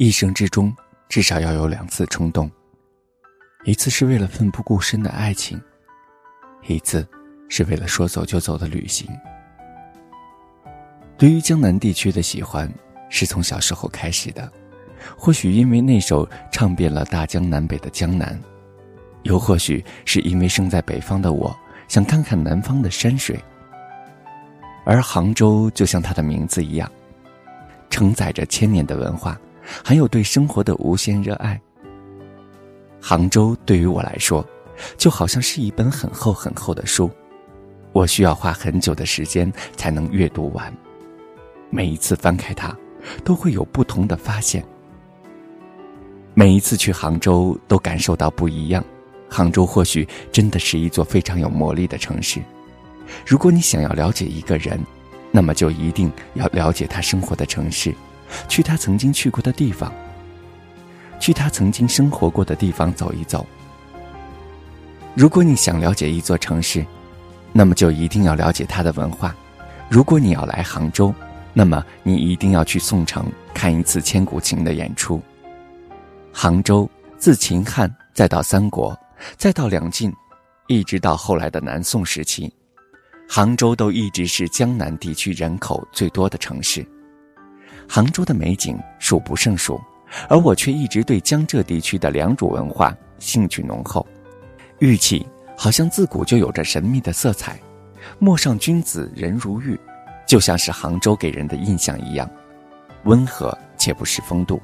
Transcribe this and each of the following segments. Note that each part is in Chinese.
一生之中至少要有两次冲动，一次是为了奋不顾身的爱情，一次是为了说走就走的旅行。对于江南地区的喜欢，是从小时候开始的，或许因为那首唱遍了大江南北的江南，又或许是因为生在北方的我想看看南方的山水。而杭州就像它的名字一样，承载着千年的文化。还有对生活的无限热爱。杭州对于我来说，就好像是一本很厚很厚的书，我需要花很久的时间才能阅读完。每一次翻开它，都会有不同的发现。每一次去杭州，都感受到不一样。杭州或许真的是一座非常有魔力的城市。如果你想要了解一个人，那么就一定要了解他生活的城市。去他曾经去过的地方，去他曾经生活过的地方走一走。如果你想了解一座城市，那么就一定要了解它的文化。如果你要来杭州，那么你一定要去宋城看一次千古情的演出。杭州自秦汉再到三国，再到两晋，一直到后来的南宋时期，杭州都一直是江南地区人口最多的城市。杭州的美景数不胜数，而我却一直对江浙地区的良渚文化兴趣浓厚。玉器好像自古就有着神秘的色彩，陌上君子人如玉，就像是杭州给人的印象一样，温和且不失风度。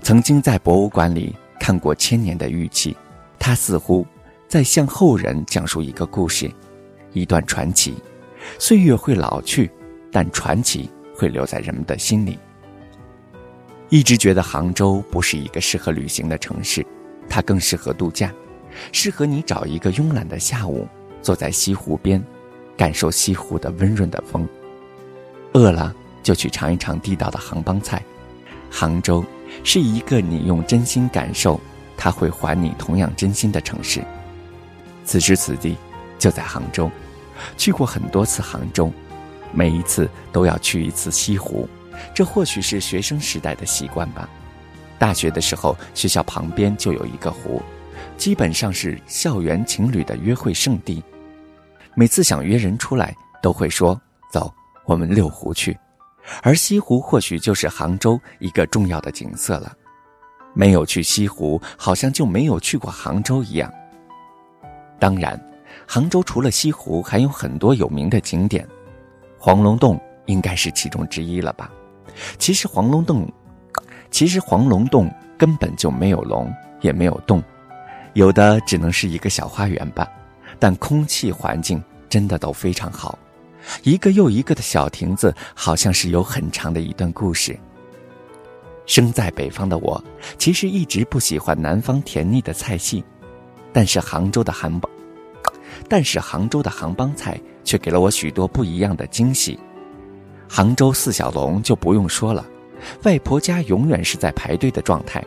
曾经在博物馆里看过千年的玉器，它似乎在向后人讲述一个故事，一段传奇。岁月会老去，但传奇。会留在人们的心里。一直觉得杭州不是一个适合旅行的城市，它更适合度假，适合你找一个慵懒的下午，坐在西湖边，感受西湖的温润的风。饿了就去尝一尝地道的杭帮菜。杭州是一个你用真心感受，它会还你同样真心的城市。此时此地就在杭州，去过很多次杭州。每一次都要去一次西湖，这或许是学生时代的习惯吧。大学的时候，学校旁边就有一个湖，基本上是校园情侣的约会圣地。每次想约人出来，都会说：“走，我们六湖去。”而西湖或许就是杭州一个重要的景色了。没有去西湖，好像就没有去过杭州一样。当然，杭州除了西湖，还有很多有名的景点。黄龙洞应该是其中之一了吧？其实黄龙洞，其实黄龙洞根本就没有龙，也没有洞，有的只能是一个小花园吧。但空气环境真的都非常好，一个又一个的小亭子，好像是有很长的一段故事。生在北方的我，其实一直不喜欢南方甜腻的菜系，但是杭州的杭帮，但是杭州的杭帮菜。却给了我许多不一样的惊喜。杭州四小龙就不用说了，外婆家永远是在排队的状态。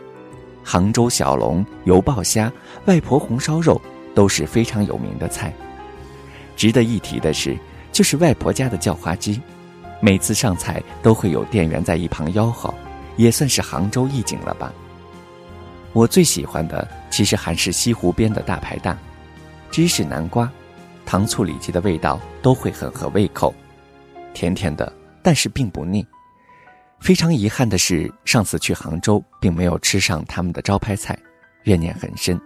杭州小龙、油爆虾、外婆红烧肉都是非常有名的菜。值得一提的是，就是外婆家的叫花鸡，每次上菜都会有店员在一旁吆喝，也算是杭州一景了吧。我最喜欢的其实还是西湖边的大排档，芝士南瓜。糖醋里脊的味道都会很合胃口，甜甜的，但是并不腻。非常遗憾的是，上次去杭州并没有吃上他们的招牌菜，怨念很深。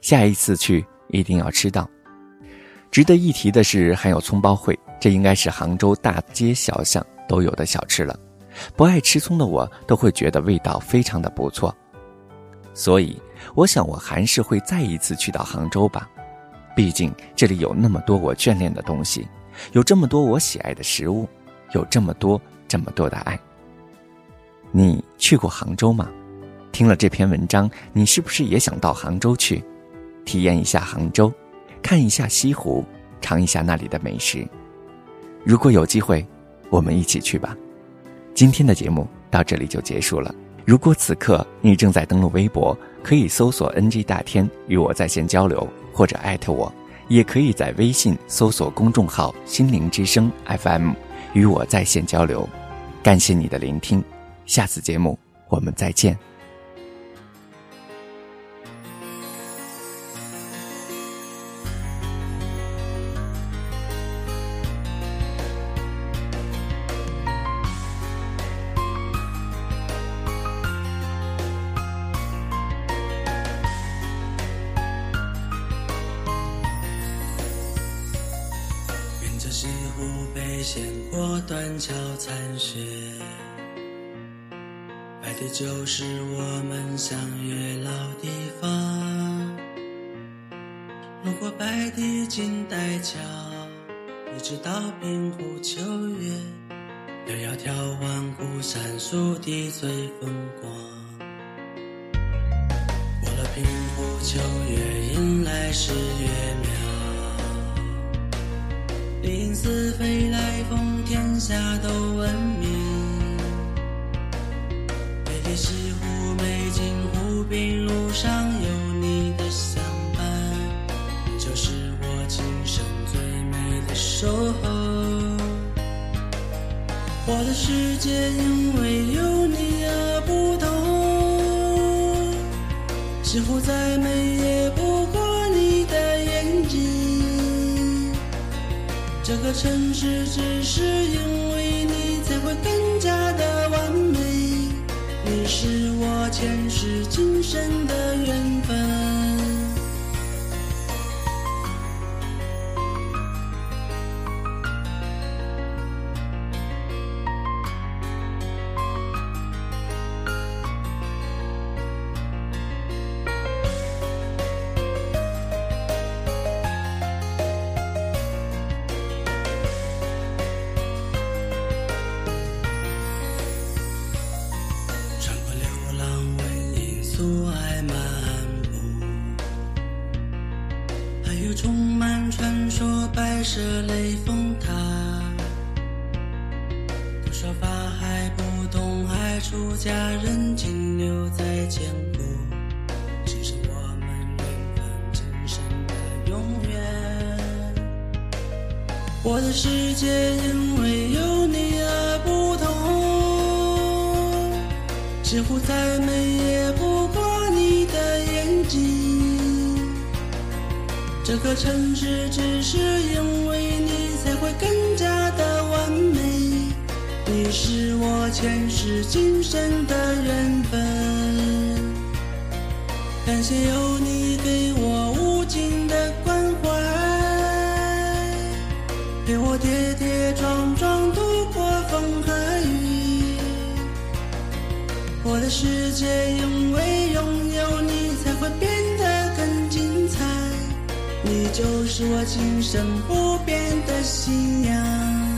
下一次去一定要吃到。值得一提的是，还有葱包烩，这应该是杭州大街小巷都有的小吃了。不爱吃葱的我都会觉得味道非常的不错，所以我想我还是会再一次去到杭州吧。毕竟这里有那么多我眷恋的东西，有这么多我喜爱的食物，有这么多这么多的爱。你去过杭州吗？听了这篇文章，你是不是也想到杭州去，体验一下杭州，看一下西湖，尝一下那里的美食？如果有机会，我们一起去吧。今天的节目到这里就结束了。如果此刻你正在登录微博，可以搜索 “ng 大天”与我在线交流。或者艾特我，也可以在微信搜索公众号“心灵之声 FM” 与我在线交流。感谢你的聆听，下次节目我们再见。这西湖北线过断桥残雪，白堤就是我们相约老地方。路过白堤金带桥，一直到平湖秋月，又要眺望孤山树地最风光。过了平湖秋月，迎来十月苗。林似飞来峰，天下都闻名。北堤西湖美景，湖滨路上有你的相伴，就是我今生最美的守候。我的世界因为有你而不同，西湖再美也不这个城市只是因为你才会更加的完美，你是我前世今生阻碍漫步，还有充满传说白色雷峰塔。多少法海不懂爱，出家人停留在坚固，只剩我们缘分今生的永远。我的世界因为有你而不同，几乎再美也不。这个城市只是因为你才会更加的完美，你是我前世今生的缘分。感谢有你给我就是我今生不变的信仰。